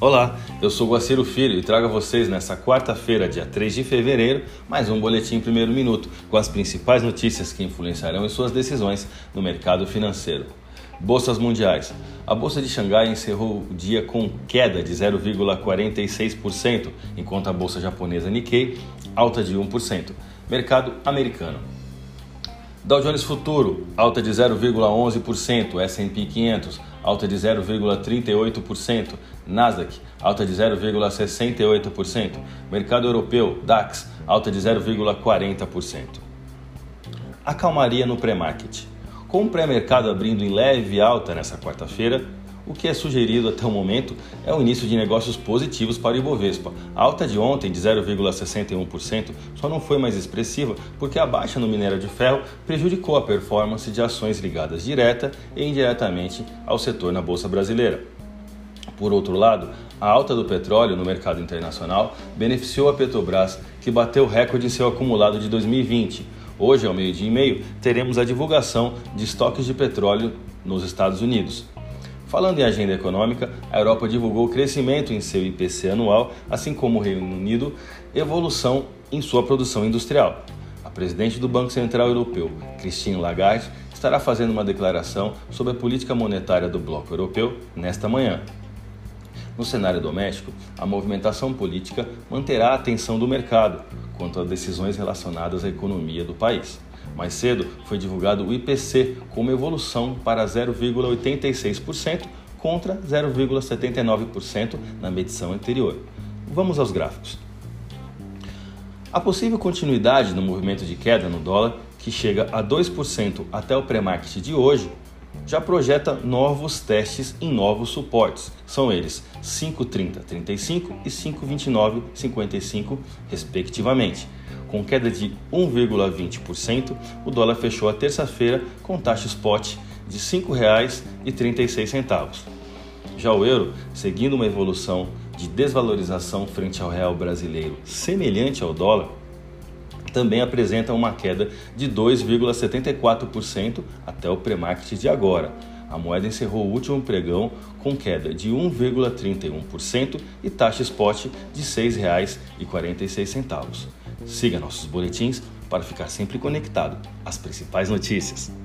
Olá, eu sou Guaciro Filho e trago a vocês nesta quarta-feira, dia 3 de fevereiro, mais um boletim primeiro minuto com as principais notícias que influenciarão em suas decisões no mercado financeiro. Bolsas mundiais. A bolsa de Xangai encerrou o dia com queda de 0,46%, enquanto a bolsa japonesa Nikkei alta de 1%. Mercado americano. Dow Jones Futuro, alta de 0,11%, S&P 500, alta de 0,38%, Nasdaq, alta de 0,68%, Mercado Europeu, DAX, alta de 0,40%. A calmaria no pré-market. Com o pré-mercado abrindo em leve alta nessa quarta-feira, o que é sugerido até o momento é o início de negócios positivos para o Ibovespa. A alta de ontem, de 0,61%, só não foi mais expressiva porque a baixa no minério de ferro prejudicou a performance de ações ligadas direta e indiretamente ao setor na Bolsa Brasileira. Por outro lado, a alta do petróleo no mercado internacional beneficiou a Petrobras, que bateu recorde em seu acumulado de 2020. Hoje, ao meio-dia e meio, teremos a divulgação de estoques de petróleo nos Estados Unidos. Falando em agenda econômica, a Europa divulgou crescimento em seu IPC anual, assim como o Reino Unido, evolução em sua produção industrial. A presidente do Banco Central Europeu, Christine Lagarde, estará fazendo uma declaração sobre a política monetária do Bloco Europeu nesta manhã. No cenário doméstico, a movimentação política manterá a atenção do mercado quanto a decisões relacionadas à economia do país. Mais cedo foi divulgado o IPC com uma evolução para 0,86% contra 0,79% na medição anterior. Vamos aos gráficos. A possível continuidade no movimento de queda no dólar, que chega a 2% até o pré-market de hoje, já projeta novos testes em novos suportes. São eles 5,30,35 e 5,29,55, respectivamente. Com queda de 1,20%, o dólar fechou a terça-feira com taxa spot de R$ 5,36. Já o euro, seguindo uma evolução de desvalorização frente ao real brasileiro semelhante ao dólar, também apresenta uma queda de 2,74% até o pré-market de agora. A moeda encerrou o último pregão com queda de 1,31% e taxa spot de R$ 6,46. Siga nossos boletins para ficar sempre conectado às principais notícias.